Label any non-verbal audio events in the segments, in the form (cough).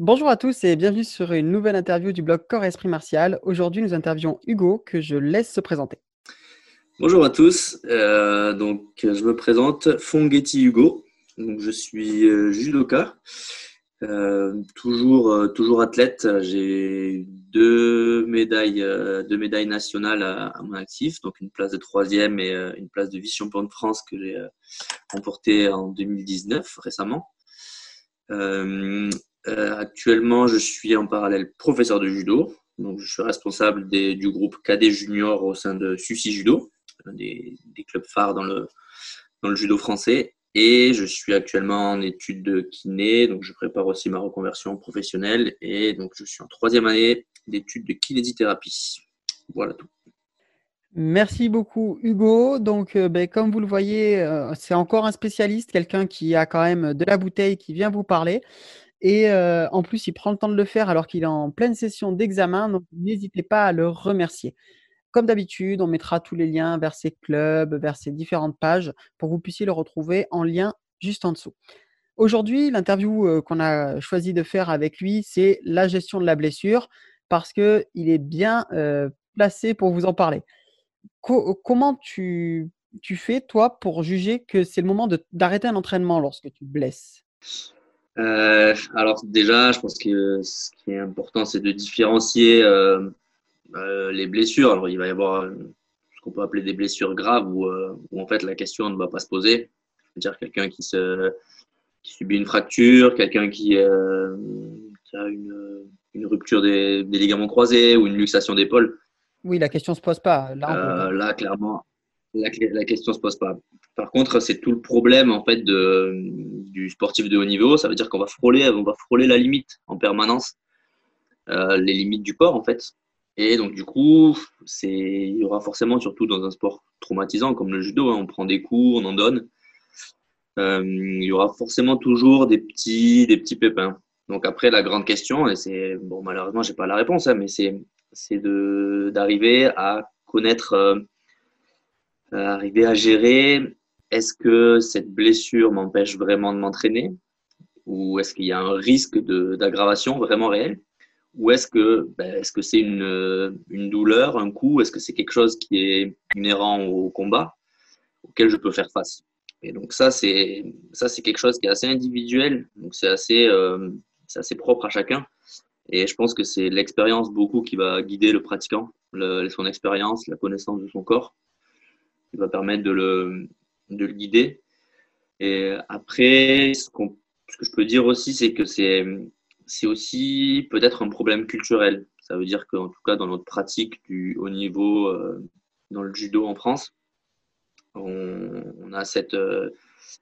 Bonjour à tous et bienvenue sur une nouvelle interview du blog Corps Esprit Martial. Aujourd'hui, nous interviewons Hugo que je laisse se présenter. Bonjour à tous. Euh, je me présente Fongetti Hugo. Je suis euh, judoka, euh, toujours, toujours athlète. J'ai deux médailles, deux médailles nationales à, mon actif, donc une place de troisième et une place de vice-champion de France que j'ai remportée en 2019 récemment. Actuellement, je suis en parallèle professeur de judo. Donc, je suis responsable du groupe cadet junior au sein de Susi Judo, des, des, clubs phares dans le, dans le judo français. Et je suis actuellement en études de kiné, donc je prépare aussi ma reconversion professionnelle. Et donc, je suis en troisième année d'études de kinésithérapie. Voilà tout. Merci beaucoup Hugo. Donc, euh, ben, comme vous le voyez, euh, c'est encore un spécialiste, quelqu'un qui a quand même de la bouteille, qui vient vous parler. Et en plus, il prend le temps de le faire alors qu'il est en pleine session d'examen. Donc, n'hésitez pas à le remercier. Comme d'habitude, on mettra tous les liens vers ses clubs, vers ses différentes pages pour que vous puissiez le retrouver en lien juste en dessous. Aujourd'hui, l'interview qu'on a choisi de faire avec lui, c'est la gestion de la blessure parce qu'il est bien placé pour vous en parler. comment tu, fais, toi, pour juger que c'est le moment d'arrêter un entraînement lorsque tu blesses? Euh, alors déjà, je pense que ce qui est important, c'est de différencier euh, euh, les blessures. Alors il va y avoir ce qu'on peut appeler des blessures graves où, en fait la question ne va pas se poser. C'est-à-dire quelqu'un qui, se, qui subit une fracture, quelqu'un qui, qui, a une, une rupture des, des, ligaments croisés ou une luxation d'épaule. Oui, la question ne se pose pas. Là, là clairement, la, la question ne se pose pas. Par contre, c'est tout le problème du sportif de haut niveau. Ça veut dire qu'on va frôler, on va frôler la limite en permanence, euh, les limites du corps en fait. Et donc du coup, il y aura forcément, surtout dans un sport traumatisant comme le judo, hein, on prend des coups, on en donne. Euh, il y aura forcément toujours des petits, pépins. Donc après, la grande question, et c'est bon, malheureusement, j'ai pas la réponse, hein, mais c'est, c'est d'arriver à connaître, euh, arriver à gérer est-ce que cette blessure m'empêche vraiment de m'entraîner? Ou est-ce qu'il y a un risque d'aggravation vraiment réel? Ou est-ce que ben, est-ce que c'est une, une, douleur, un coup, est-ce que c'est quelque chose qui est inhérent au combat auquel je peux faire face? Et donc ça c'est quelque chose qui est assez individuel, donc c'est assez euh, assez propre à chacun. Et je pense que c'est l'expérience beaucoup qui va guider le pratiquant, son expérience, la connaissance de son corps, qui va permettre de le, de le guider. Et après, ce, que je peux dire aussi, c'est que c'est, aussi peut-être un problème culturel. Ça veut dire qu'en tout cas, dans notre pratique du haut niveau euh, dans le judo en France, on, a cette, euh,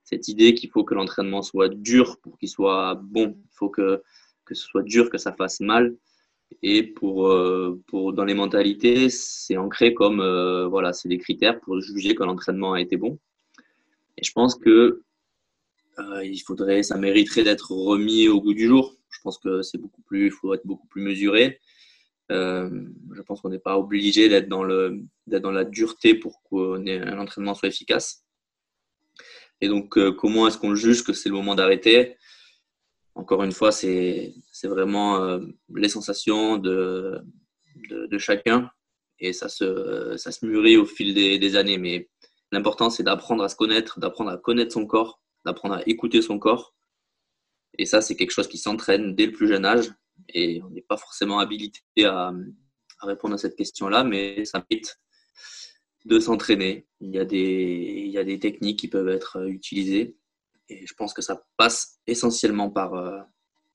cette idée qu'il faut que l'entraînement soit dur pour qu'il soit bon. Il faut que, que ce soit dur, que ça fasse mal. Et pour, euh, pour dans les mentalités, c'est ancré comme voilà, c'est des critères pour juger que l'entraînement a été bon. Et je pense que euh, il faudrait, ça mériterait d'être remis au goût du jour. Je pense que c'est beaucoup plus, il faut être beaucoup plus mesuré. Euh, je pense qu'on n'est pas obligé d'être dans le, d'être dans la dureté pour qu'un entraînement soit efficace. Et donc, euh, comment est-ce qu'on juge que c'est le moment d'arrêter? Encore une fois, c'est, c'est vraiment les sensations de, de, chacun et ça se, ça se mûrit au fil des, des années. Mais L'important, c'est d'apprendre à se connaître, d'apprendre à connaître son corps, d'apprendre à écouter son corps. Et ça, c'est quelque chose qui s'entraîne dès le plus jeune âge. Et on n'est pas forcément habilité à, répondre à cette question-là, mais ça mérite de s'entraîner. Il, y a des, techniques qui peuvent être utilisées. Et je pense que ça passe essentiellement par, euh,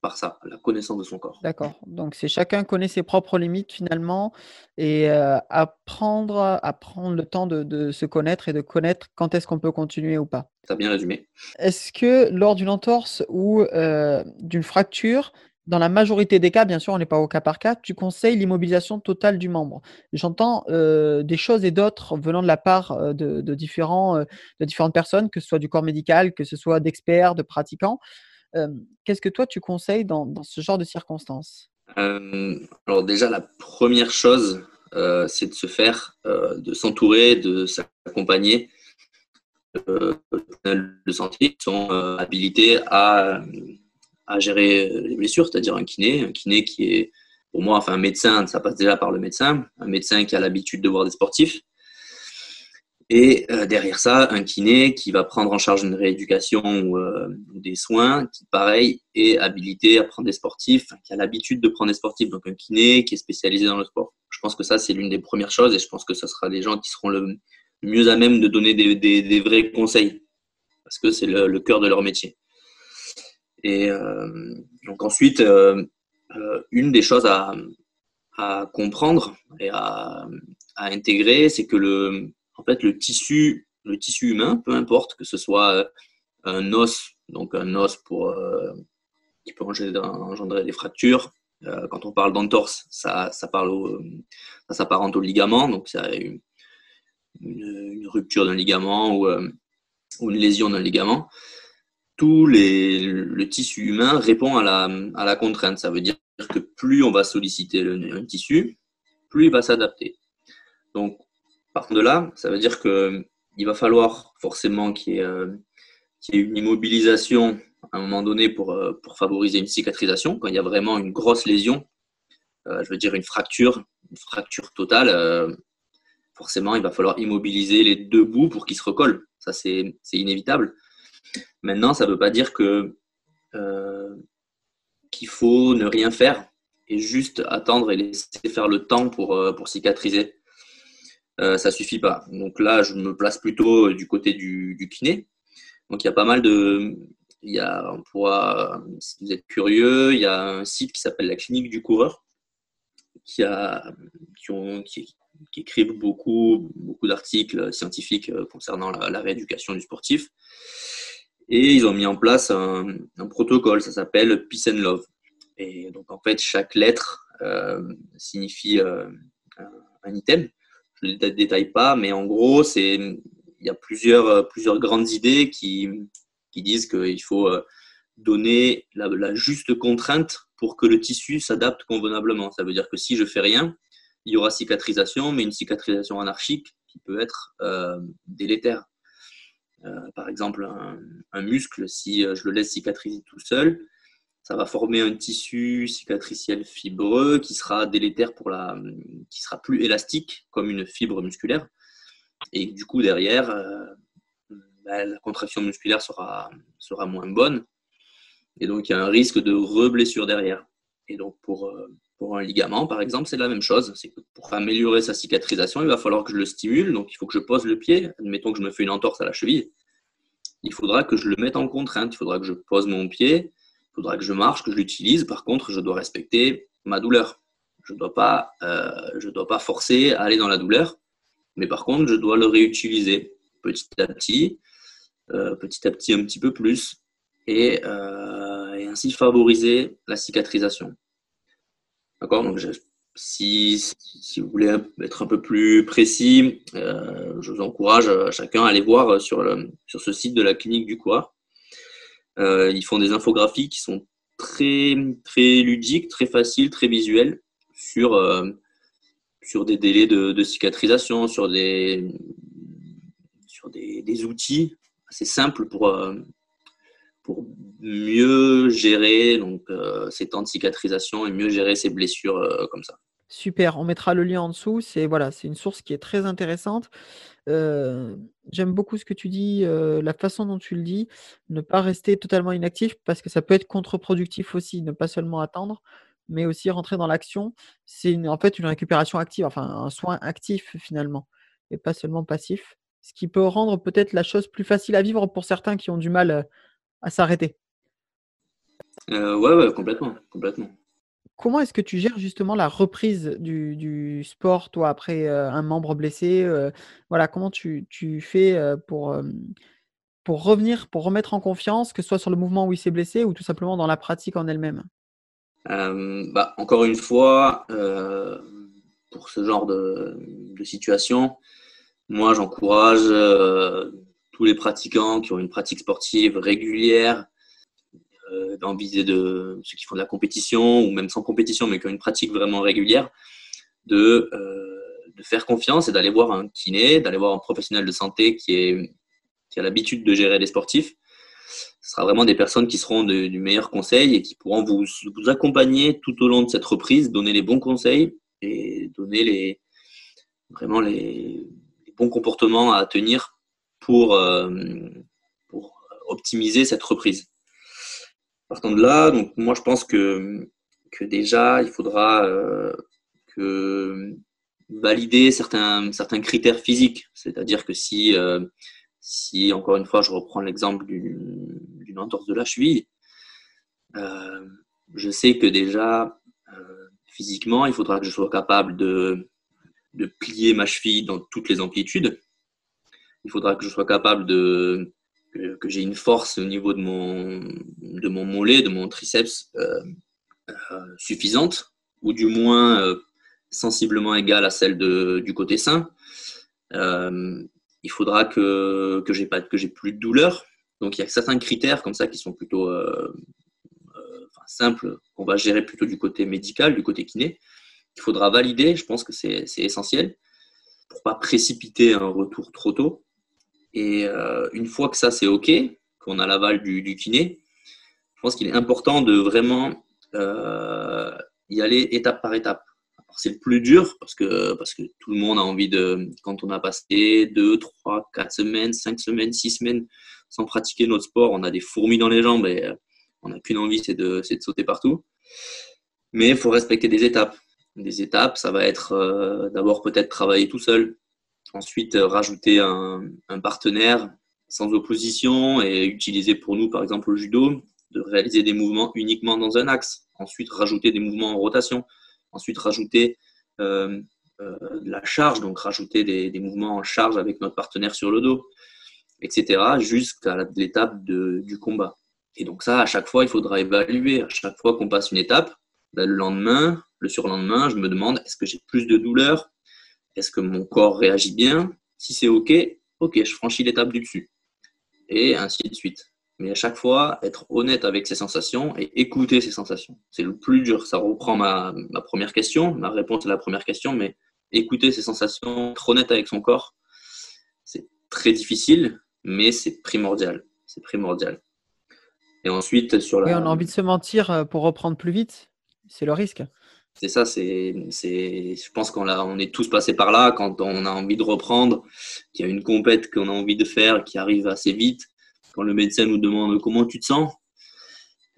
par ça, la connaissance de son corps. D'accord. Donc, c'est chacun connaît ses propres limites finalement et euh, apprendre à prendre le temps de, se connaître et de connaître quand est-ce qu'on peut continuer ou pas. Ça bien résumé. Est-ce que lors d'une entorse ou euh, d'une fracture, dans la majorité des cas, bien sûr, on n'est pas au cas par cas, tu conseilles l'immobilisation totale du membre? J'entends euh, des choses et d'autres venant de la part de, différents, de différentes personnes, que ce soit du corps médical, que ce soit d'experts, de pratiquants. Qu'est-ce que toi tu conseilles dans, ce genre de circonstances? Alors déjà, la première chose, c'est de se faire, de s'entourer, de s'accompagner de santé sont habilités à, à gérer les blessures, c'est-à-dire un kiné, un kiné qui est, pour moi, enfin un médecin, ça passe déjà par le médecin, un médecin qui a l'habitude de voir des sportifs, et euh, derrière ça, un kiné qui va prendre en charge une rééducation ou, euh, des soins, qui pareil est habilité à prendre des sportifs, qui a l'habitude de prendre des sportifs, donc un kiné qui est spécialisé dans le sport. Je pense que ça, c'est l'une des premières choses et je pense que ce sera des gens qui seront le mieux à même de donner des, vrais conseils parce que c'est le, cœur de leur métier. Et euh, donc ensuite, une des choses à, comprendre et à intégrer, c'est que le, en fait, le tissu, le tissu humain, peu importe que ce soit euh, un os, donc un os pour, euh, qui peut engendrer des fractures. Euh, quand on parle d'entorse, ça, ça, parle ça s'apparente au ligament, donc ça une, rupture d'un ligament ou, une lésion d'un ligament. Tout les, le tissu humain répond à la, à la contrainte. Ça veut dire que plus on va solliciter le, un tissu, plus il va s'adapter. Donc, Partant de là, ça veut dire qu'il va falloir forcément qu'il y, ait euh, une immobilisation à un moment donné pour, euh, pour favoriser une cicatrisation. Quand il y a vraiment une grosse lésion, euh, je veux dire une fracture, une fracture totale, forcément, il va falloir immobiliser les deux bouts pour qu'ils se recollent. Ça, c'est inévitable. Maintenant, ça ne veut pas dire qu'il faut ne rien faire et juste attendre et laisser faire le temps pour cicatriser. Euh, ça suffit pas. Donc là, je me place plutôt du côté du, kiné. Donc il y a pas mal de. Il y a, on pourra, si vous êtes curieux, il y a un site qui s'appelle la clinique du coureur qui, a, qui, ont, qui, écrivent beaucoup, beaucoup d'articles scientifiques euh, concernant la, rééducation du sportif. Et ils ont mis en place un, protocole, ça s'appelle Peace and Love. Et donc en fait, chaque lettre euh, signifie un item je ne détaille pas, mais en gros, c'est il y a plusieurs, plusieurs grandes idées qui, disent qu'il faut euh, donner la, juste contrainte pour que le tissu s'adapte convenablement. Ça veut dire que si je fais rien, il y aura cicatrisation, mais une cicatrisation anarchique qui peut être euh, délétère. Euh, par exemple, un, muscle, si je le laisse cicatriser tout seul, ça va former un tissu cicatriciel fibreux qui sera délétère pour la, qui sera plus élastique comme une fibre musculaire. Et du coup, derrière, euh, bah, la contraction musculaire sera, sera moins bonne. Et donc, il y a un risque de reblessure derrière. Et donc, pour, euh, pour un ligament, par exemple, c'est la même chose. Que pour améliorer sa cicatrisation, il va falloir que je le stimule. Donc, il faut que je pose le pied. Admettons que je me fais une entorse à la cheville. Il faudra que je le mette en contrainte. Il faudra que je pose mon pied il faudra que je marche, que je l'utilise. Par contre, je dois respecter ma douleur. Je ne dois, pas, euh, dois pas forcer à aller dans la douleur, mais par contre, je dois le réutiliser petit à petit, euh, petit à petit un petit peu plus, et, euh, ainsi favoriser la cicatrisation. D'accord? Donc, si, si, vous voulez être un peu plus précis, je vous encourage à chacun à aller voir sur, le, sur ce site de la clinique du Coir. Euh, ils font des infographies qui sont très, très ludiques, très faciles, très visuelles sur, euh, sur des délais de, cicatrisation, sur des, sur des, des outils assez simples pour, euh, pour mieux gérer donc, ces temps de cicatrisation et mieux gérer ces blessures comme ça. Super, on mettra le lien en dessous. C'est voilà, c'est une source qui est très intéressante. J'aime beaucoup ce que tu dis, la façon dont tu le dis, ne pas rester totalement inactif parce que ça peut être contre-productif aussi, ne pas seulement attendre, mais aussi rentrer dans l'action. C'est en fait une récupération active, enfin un soin actif finalement, et pas seulement passif. Ce qui peut rendre peut-être la chose plus facile à vivre pour certains qui ont du mal à s'arrêter. Euh, ouais, ouais, complètement, complètement. Comment est-ce que tu gères justement la reprise du, sport, toi, après un membre blessé Voilà, comment tu, fais pour, pour revenir, pour remettre en confiance, que ce soit sur le mouvement où il s'est blessé ou tout simplement dans la pratique en elle-même? Bah, Encore une fois, pour ce genre de situation, moi j'encourage tous les pratiquants qui ont une pratique sportive régulière euh, dans de ceux qui font de la compétition ou même sans compétition, mais qui ont une pratique vraiment régulière, de, euh, faire confiance et d'aller voir un kiné, d'aller voir un professionnel de santé qui, a l'habitude de gérer les sportifs ce sera vraiment des personnes qui seront du meilleur conseil et qui pourront vous, accompagner tout au long de cette reprise, donner les bons conseils et donner les, vraiment les, bons comportements à tenir pour, euh, pour optimiser cette reprise. Partant de là, donc moi je pense que, que déjà il faudra euh, valider certains, certains critères physiques. C'est-à-dire que si, euh, si, encore une fois, je reprends l'exemple d'une entorse de la cheville, euh, je sais que déjà, physiquement, il faudra que je sois capable de, de plier ma cheville dans toutes les amplitudes. Il faudra que je sois capable de que, j'ai une force au niveau de mon, de mollet, de mon triceps suffisante, ou du moins sensiblement égale à celle du côté sain. Euh, il faudra que, que j'ai plus de douleur. Donc il y a certains critères comme ça qui sont plutôt euh, euh, simples, qu'on va gérer plutôt du côté médical, du côté kiné. Il faudra valider, je pense que c'est essentiel pour pas précipiter un retour trop tôt. Et une fois que ça c'est OK, qu'on a l'aval du, kiné, je pense qu'il est important de vraiment y aller étape par étape c'est le plus dur parce que, parce que tout le monde a envie de, quand on a passé 2, 3, 4 semaines, 5 semaines, 6 semaines sans pratiquer notre sport, on a des fourmis dans les jambes et euh, on n'a qu'une envie, c'est de, de, sauter partout. Mais il faut respecter des étapes. Des étapes, ça va être euh, d'abord peut-être travailler tout seul, ensuite euh, rajouter un, partenaire sans opposition et utiliser pour nous, par exemple, le judo, de réaliser des mouvements uniquement dans un axe, ensuite rajouter des mouvements en rotation Ensuite, rajouter euh, euh, la charge, donc rajouter des, mouvements en charge avec notre partenaire sur le dos, etc., jusqu'à l'étape du combat. Et donc ça, à chaque fois, il faudra évaluer. À chaque fois qu'on passe une étape, ben, le lendemain, le surlendemain, je me demande, est-ce que j'ai plus de douleur Est-ce que mon corps réagit bien? Si c'est OK, OK, je franchis l'étape du dessus. Et ainsi de suite. Mais à chaque fois, être honnête avec ses sensations et écouter ses sensations. C'est le plus dur. Ça reprend ma, première question, ma réponse à la première question, mais écouter ses sensations, être honnête avec son corps, c'est très difficile, mais c'est primordial. C'est primordial. Et ensuite, sur la. On a envie de se mentir euh, pour reprendre plus vite. C'est le risque. C'est ça, c'est, je pense qu'on on est tous passés par là quand on a envie de reprendre, qu'il y a une compète qu'on a envie de faire qui arrive assez vite quand le médecin nous demande comment tu te sens,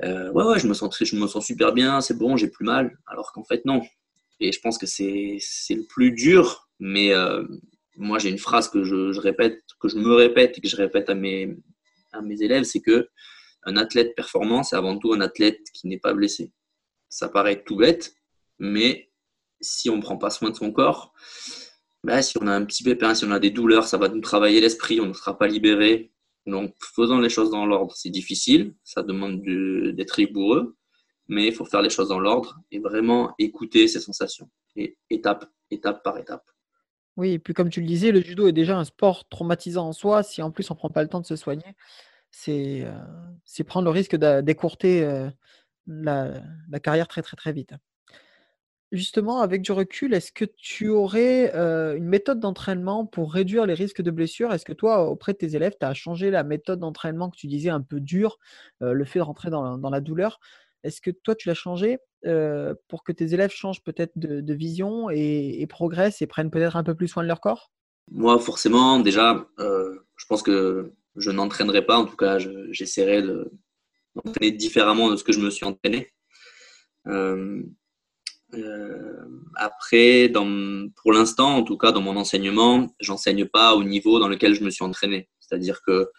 euh, ouais, ouais, je me sens, super bien, c'est bon, j'ai plus mal. Alors qu'en fait, non. Et je pense que c'est le plus dur, mais euh, moi, j'ai une phrase que je, répète, que je me répète et que je répète à mes, à mes élèves, c'est que un athlète performant, c'est avant tout un athlète qui n'est pas blessé. Ça paraît tout bête, mais si on ne prend pas soin de son corps, bah, si on a un petit pépin, si on a des douleurs, ça va nous travailler l'esprit, on ne sera pas libéré, donc, faisons les choses dans l'ordre. C'est difficile, ça demande d'être rigoureux, mais il faut faire les choses dans l'ordre et vraiment écouter ses sensations, et étape, par étape. Oui, et puis comme tu le disais, le judo est déjà un sport traumatisant en soi. Si en plus on ne prend pas le temps de se soigner, c'est euh, prendre le risque d'écourter euh, la, la, carrière très très très vite. Justement, avec du recul, est-ce que tu aurais une méthode d'entraînement pour réduire les risques de blessures? Est-ce que toi, auprès de tes élèves, tu as changé la méthode d'entraînement que tu disais un peu dure, le fait de rentrer dans la, douleur? Est-ce que toi, tu l'as changé pour que tes élèves changent peut-être de, vision et, progressent et prennent peut-être un peu plus soin de leur corps? Moi, forcément, déjà, je pense que je n'entraînerai pas. En tout cas, j'essaierai d'entraîner différemment de ce que je me suis entraîné. Euh, après, pour l'instant, en tout cas dans mon enseignement, j'enseigne pas au niveau dans lequel je me suis entraîné. C'est-à-dire que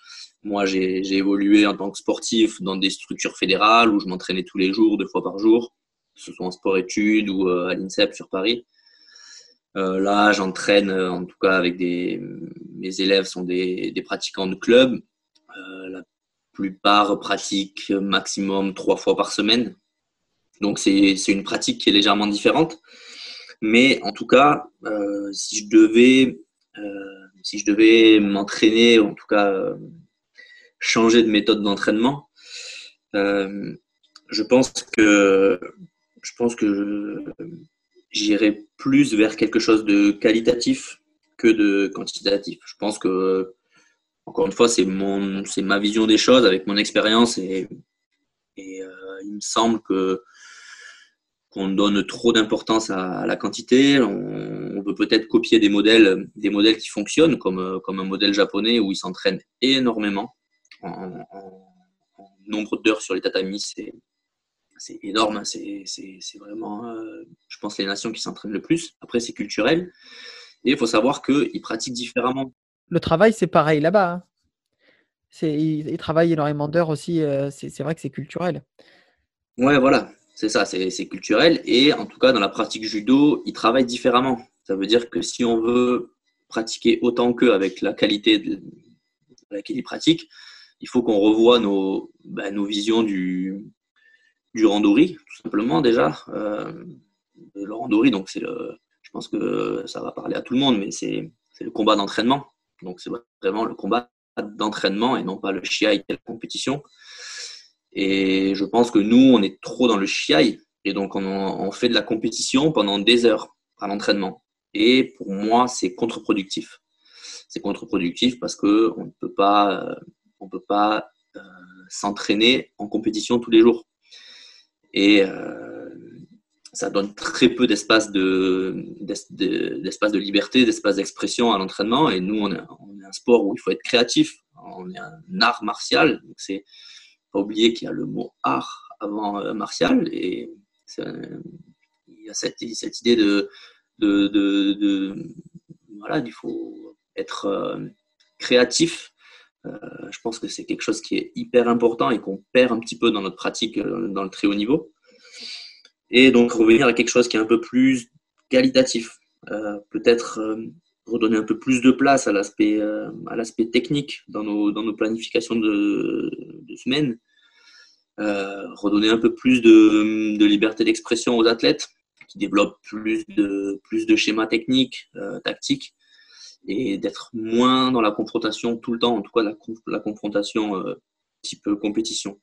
moi, j'ai évolué en tant que sportif dans des structures fédérales où je m'entraînais tous les jours, deux fois par jour, que ce soit en sport-études ou euh, à l'INSEP sur Paris. Euh, là, j'entraîne, en tout cas avec des. Mes élèves sont des, des pratiquants de club. la plupart pratiquent maximum trois fois par semaine. Donc c'est une pratique qui est légèrement différente. Mais en tout cas, euh, si je devais, euh, si devais m'entraîner, en tout cas euh, changer de méthode d'entraînement, je pense que je pense que j'irai plus vers quelque chose de qualitatif que de quantitatif. Je pense que encore une fois, c'est ma vision des choses avec mon expérience et il me semble que qu'on donne trop d'importance à, la quantité. On, peut peut-être copier des modèles, des modèles qui fonctionnent, comme, comme un modèle japonais où ils s'entraînent énormément. En, nombre d'heures sur les tatamis, c'est, énorme. C'est, c'est, vraiment, euh, je pense, les nations qui s'entraînent le plus. Après, c'est culturel. Et il faut savoir qu'ils pratiquent différemment. Le travail, c'est pareil là-bas. Hein. Ils, travaillent énormément d'heures aussi. Euh, c'est, c'est vrai que c'est culturel. Ouais, voilà. C'est ça, c'est culturel. Et en tout cas, dans la pratique judo, ils travaillent différemment. Ça veut dire que si on veut pratiquer autant qu'eux avec la qualité de, laquelle ils pratiquent, il faut qu'on revoie nos, nos visions du, randori, tout simplement déjà. Euh, le randori, donc c'est le, je pense que ça va parler à tout le monde, mais c'est le combat d'entraînement. Donc c'est vraiment le combat d'entraînement et non pas le shiai la compétition. Et je pense que nous, on est trop dans le chiaï. Et donc, on, fait de la compétition pendant des heures à l'entraînement. Et pour moi, c'est contre-productif. C'est contre-productif parce qu'on ne peut pas, euh, on peut pas euh, s'entraîner en compétition tous les jours. Et euh, ça donne très peu d'espace de, d'espace de liberté, d'espace d'expression à l'entraînement. Et nous, on est, un sport où il faut être créatif. On est un art martial. C'est oublier qu'il y a le mot art avant euh, martial et il y a cette, cette idée de, voilà, il faut être euh, créatif. Euh, je pense que c'est quelque chose qui est hyper important et qu'on perd un petit peu dans notre pratique dans le très haut niveau. Et donc revenir à quelque chose qui est un peu plus qualitatif. Peut-être redonner un peu plus de place à l'aspect à l'aspect technique dans nos, dans nos planifications de, de semaine euh, redonner un peu plus de, liberté d'expression aux athlètes qui développent plus de, plus de schémas techniques, euh, tactiques, et d'être moins dans la confrontation tout le temps, en tout cas la, la confrontation euh, type compétition.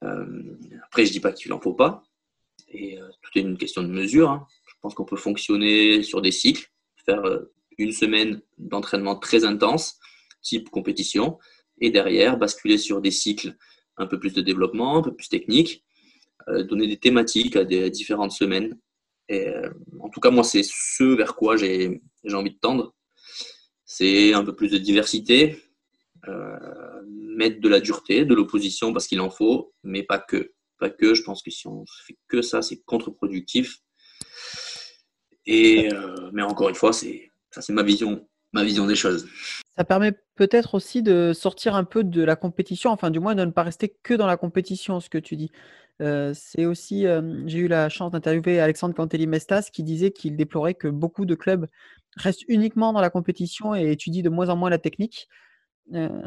après, je dis pas qu'il n'en faut pas, et tout est une question de mesure. Hein. Je pense qu'on peut fonctionner sur des cycles, faire une semaine d'entraînement très intense, type compétition, et derrière basculer sur des cycles un peu plus de développement, un peu plus technique, euh, donner des thématiques à des différentes semaines. Et, euh, en tout cas, moi, c'est ce vers quoi j'ai envie de tendre. C'est un peu plus de diversité, euh, mettre de la dureté, de l'opposition parce qu'il en faut, mais pas que. Pas que. Je pense que si on fait que ça, c'est contre-productif. Et mais encore une fois, c'est ça, c'est ma vision, ma vision des choses. Ça permet peut-être aussi de sortir un peu de la compétition, enfin du moins de ne pas rester que dans la compétition, ce que tu dis. c'est aussi, j'ai eu la chance d'interviewer Alexandre Cantelli-Mestas qui disait qu'il déplorait que beaucoup de clubs restent uniquement dans la compétition et étudient de moins en moins la technique.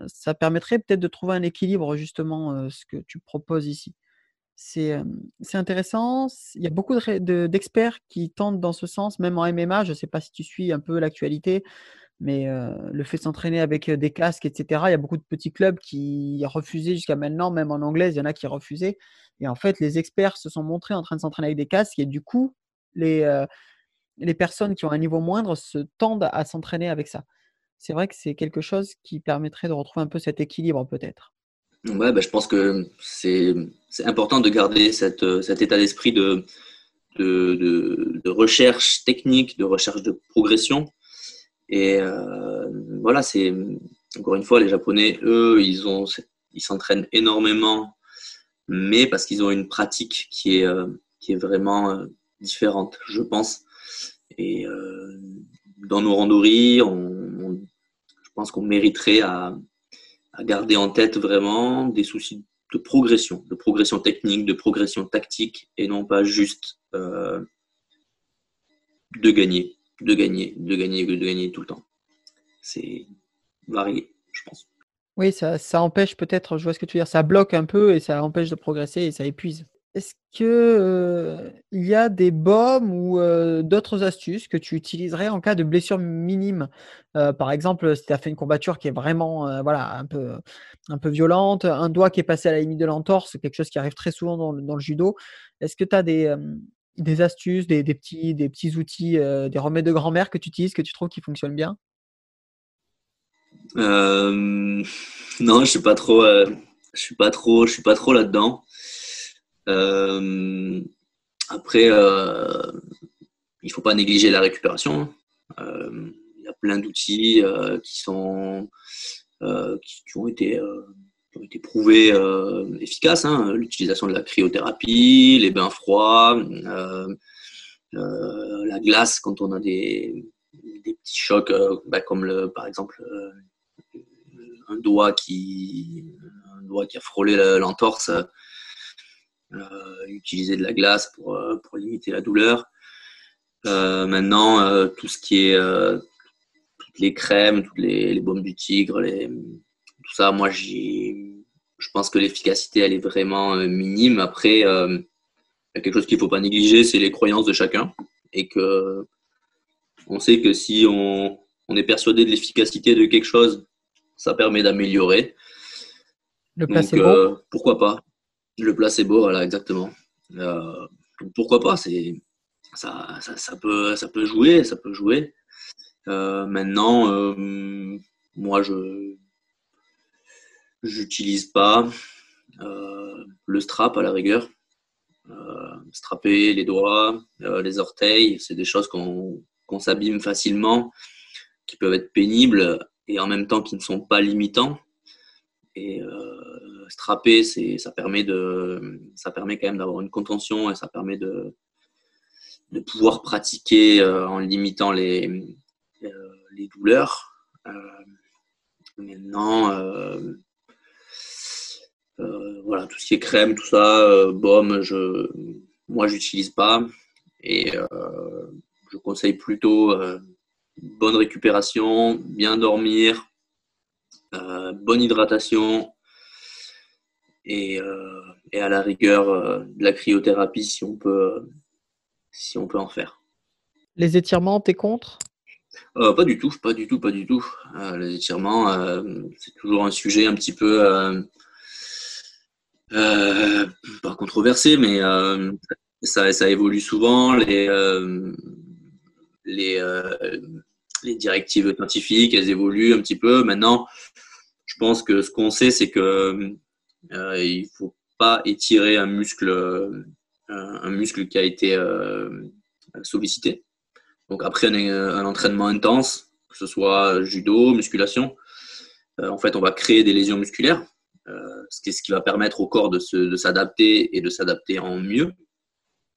ça permettrait peut-être de trouver un équilibre, justement, ce que tu proposes ici. C'est intéressant. Il y a beaucoup d'experts qui tentent dans ce sens, même en MMA. Je ne sais pas si tu suis un peu l'actualité. Mais le fait de s'entraîner avec des casques, etc., il y a beaucoup de petits clubs qui refusaient jusqu'à maintenant, même en anglais, il y en a qui refusaient. Et en fait, les experts se sont montrés en train de s'entraîner avec des casques et du coup, les, les personnes qui ont un niveau moindre se tendent à s'entraîner avec ça. C'est vrai que c'est quelque chose qui permettrait de retrouver un peu cet équilibre peut-être. Ouais, bah, je pense que c'est important de garder cette, cet état d'esprit de, recherche technique, de recherche de progression. Et euh, voilà, c'est encore une fois, les Japonais, eux, ils ont, ils s'entraînent énormément, mais parce qu'ils ont une pratique qui est, euh, qui est vraiment euh, différente, je pense. Et dans nos randories, on, je pense qu'on mériterait à, garder en tête vraiment des soucis de progression, de progression technique, de progression tactique, et non pas juste de gagner de gagner, de gagner, de gagner tout le temps. C'est varié, je pense. Oui, ça, ça empêche peut-être, je vois ce que tu veux dire, ça bloque un peu et ça empêche de progresser et ça épuise. Est-ce qu'il euh, y a des baumes ou d'autres astuces que tu utiliserais en cas de blessure minime? Par exemple, si tu as fait une courbature qui est vraiment voilà, un, peu, un peu violente, un doigt qui est passé à la limite de l'entorse, quelque chose qui arrive très souvent dans, le judo. Est-ce que tu as des, astuces, des, petits, outils, des remèdes de grand-mère que tu utilises, que tu trouves qui fonctionnent bien? (laughs) Non, je suis pas trop, je suis pas trop, je suis pas trop là-dedans. Après, il faut pas négliger la récupération. Hein. Il y a plein d'outils qui sont qui, ont été ont été prouvés efficaces. Hein. L'utilisation de la cryothérapie, les bains froids, la glace quand on a des, des petits chocs, bah, comme le, par exemple un doigt qui, un doigt qui a frôlé l'entorse, utiliser de la glace pour, pour limiter la douleur. maintenant, tout ce qui est toutes les crèmes, toutes les, les baumes du tigre, les, tout ça, moi, je pense que l'efficacité, elle est vraiment euh, minime. Après, euh, il y a quelque chose qu'il ne faut pas négliger, c'est les croyances de chacun. Et que on sait que si on, est persuadé de l'efficacité de quelque chose, ça permet d'améliorer. Le placebo Donc, euh, Pourquoi pas Le placebo, voilà, exactement. pourquoi pas ça, peut, jouer, ça peut jouer. maintenant, moi, je J'utilise pas euh, le strap à la rigueur. Euh, strapper les doigts, euh, les orteils, c'est des choses qu'on s'abîme facilement, qui peuvent être pénibles et en même temps qui ne sont pas limitants. Et strapper, ça permet de, ça permet quand même d'avoir une contention et ça permet de, de pouvoir pratiquer en limitant les, les douleurs. maintenant, euh, voilà, tout ce qui est crème, tout ça, euh, baume, je, moi, j'utilise pas. Et euh, je conseille plutôt bonne récupération, bien dormir, bonne hydratation et, et, à la rigueur de la cryothérapie si on peut, si on peut en faire. Les étirements, t'es contre? Pas du tout, pas du tout, pas du tout. les étirements, c'est toujours un sujet un petit peu euh, pas controversé, mais euh, ça, ça, évolue souvent. Les, euh, les, les, directives scientifiques, elles évoluent un petit peu. Maintenant, je pense que ce qu'on sait, c'est que il faut pas étirer un muscle, un muscle qui a été sollicité. Donc après un, entraînement intense, que ce soit judo, musculation, en fait, on va créer des lésions musculaires euh, ce qui va permettre au corps de s'adapter et de s'adapter en mieux.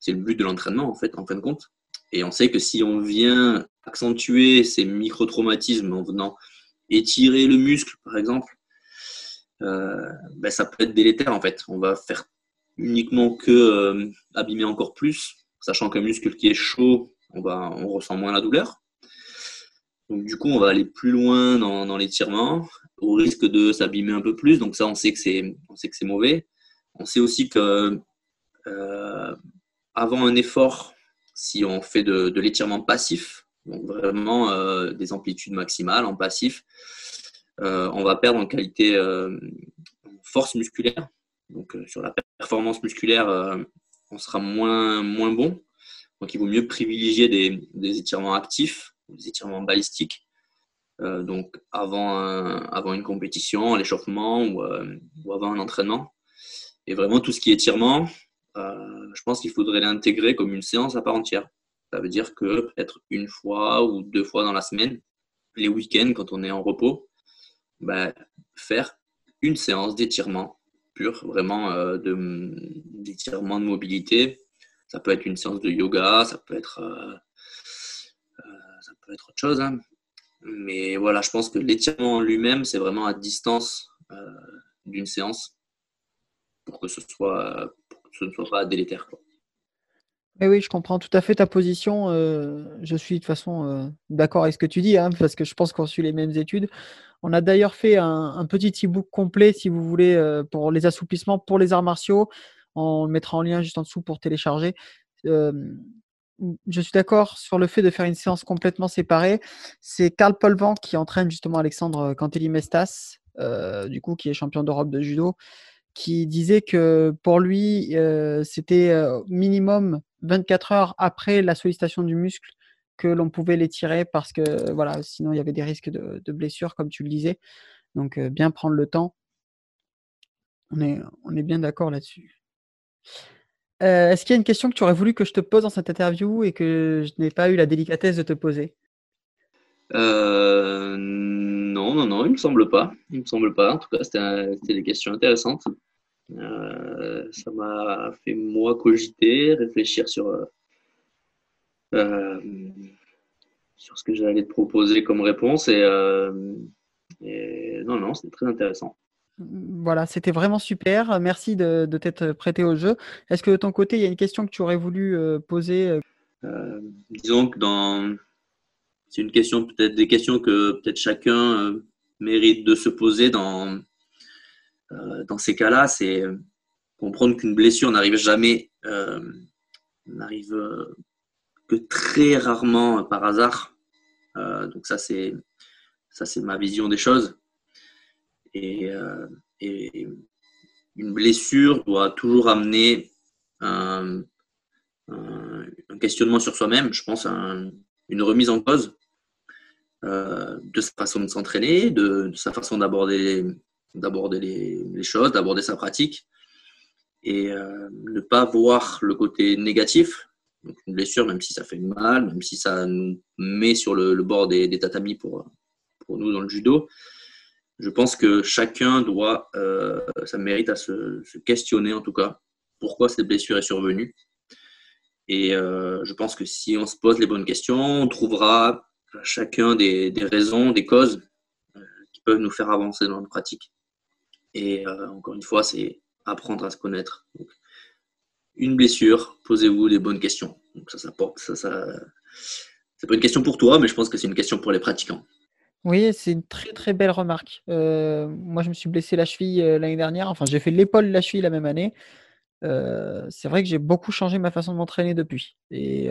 C'est le but de l'entraînement, en fait, en fin de compte. Et on sait que si on vient accentuer ces micro-traumatismes en venant étirer le muscle, par exemple, euh, ben ça peut être délétère, en fait. On va faire uniquement que euh, abîmer encore plus, sachant qu'un muscle qui est chaud, on, va, on ressent moins la douleur. Donc, du coup, on va aller plus loin dans, l'étirement au risque de s'abîmer un peu plus. Donc, ça, on sait que c'est, on sait que c'est mauvais. On sait aussi que euh, avant un effort, si on fait de, l'étirement passif, donc vraiment euh, des amplitudes maximales en passif, euh, on va perdre en qualité en force musculaire. Donc, sur la performance musculaire, on sera moins, moins bon. Donc, il vaut mieux privilégier des, des étirements actifs des étirements balistiques. Euh, donc avant, avant une compétition, l'échauffement ou, euh, ou, avant un entraînement. Et vraiment tout ce qui est étirement, euh, je pense qu'il faudrait l'intégrer comme une séance à part entière. Ça veut dire que peut-être une fois ou deux fois dans la semaine, les week-ends quand on est en repos, bah, faire une séance d'étirement pur, vraiment d'étirement de mobilité. Ça peut être une séance de yoga, ça peut être ça peut être autre chose. Hein. Mais voilà, je pense que l'étirement en lui-même, c'est vraiment à distance euh, d'une séance pour que ce soit ce ne soit pas délétère. Quoi. oui, je comprends tout à fait ta position. Euh, je suis de toute façon euh, d'accord avec ce que tu dis, hein, parce que je pense qu'on suit les mêmes études. On a d'ailleurs fait un, petit e-book complet, si vous voulez, pour les assouplissements pour les arts martiaux. On le mettra en lien juste en dessous pour télécharger je suis d'accord sur le fait de faire une séance complètement séparée. C'est Karl Polvan qui entraîne justement Alexandre Cantelli-Mestas, euh, du coup, qui est champion d'Europe de judo, qui disait que pour lui, euh, c'était euh, minimum 24 heures après la sollicitation du muscle que l'on pouvait les tirer parce que voilà, sinon il y avait des risques de, de blessures, comme tu le disais. Donc, bien prendre le temps. On est, on est bien d'accord là-dessus. Est-ce qu'il y a une question que tu aurais voulu que je te pose dans cette interview et que je n'ai pas eu la délicatesse de te poser? Euh, Non, non, non, il me semble pas. Il me semble pas. En tout cas, c'était des questions intéressantes. Euh, ça m'a fait moi cogiter, réfléchir sur euh, sur ce que j'allais te proposer comme réponse et, et non, non, c'était très intéressant. Voilà, c'était vraiment super. Merci de, t'être prêté au jeu. Est-ce que de ton côté, il y a une question que tu aurais voulu euh, poser euh? Euh, Disons que dans. C'est une question, peut-être des questions que peut-être chacun mérite de se poser dans, dans ces cas-là. C'est comprendre qu'une blessure n'arrive jamais, n'arrive que très rarement par hasard. donc, ça, c'est ça, c'est ma vision des choses. Euh, et, une blessure doit toujours amener un, questionnement sur soi-même, je pense, une remise en cause euh, de sa façon de s'entraîner, de, sa façon d'aborder les, choses, d'aborder sa pratique, et euh, ne pas voir le côté négatif. Donc une blessure, même si ça fait mal, même si ça nous met sur le, bord des, des, tatamis pour, pour nous dans le judo, je pense que chacun doit, euh, ça mérite à se, questionner en tout cas, pourquoi cette blessure est survenue. Et euh, je pense que si on se pose les bonnes questions, on trouvera chacun des, raisons, des causes euh, qui peuvent nous faire avancer dans notre pratique. Et encore une fois, c'est apprendre à se connaître. Une blessure, posez-vous les bonnes questions. Donc ça, ça porte, ça, ça, c'est pas une question pour toi, mais je pense que c'est une question pour les pratiquants. Oui, c'est une très très belle remarque. Euh, moi, je me suis blessé la cheville euh, l'année dernière. Enfin, j'ai fait l'épaule, la cheville la même année. Euh, c'est vrai que j'ai beaucoup changé ma façon de m'entraîner depuis. Et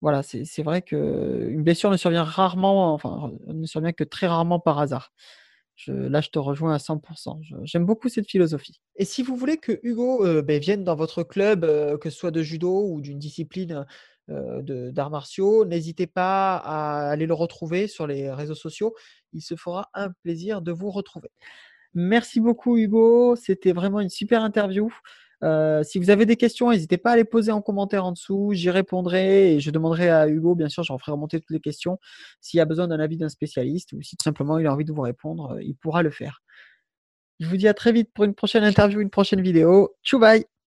voilà, c'est vrai qu'une blessure ne survient rarement, enfin, ne survient que très rarement par hasard. Là, je te rejoins à 100%. J'aime beaucoup cette philosophie. Et si vous voulez que Hugo ben, vienne dans votre club, que ce soit de judo ou d'une discipline euh, d'arts martiaux. N'hésitez pas à aller le retrouver sur les réseaux sociaux. Il se fera un plaisir de vous retrouver. Merci beaucoup Hugo, c'était vraiment une super interview. Euh, si vous avez des questions, n'hésitez pas à les poser en commentaire en dessous. J'y répondrai et je demanderai à Hugo, bien sûr, j'en ferai remonter toutes les questions. S'il y a besoin d'un avis d'un spécialiste ou si tout simplement il a envie de vous répondre, euh, il pourra le faire. Je vous dis à très vite pour une prochaine interview, une prochaine vidéo. Tchou bye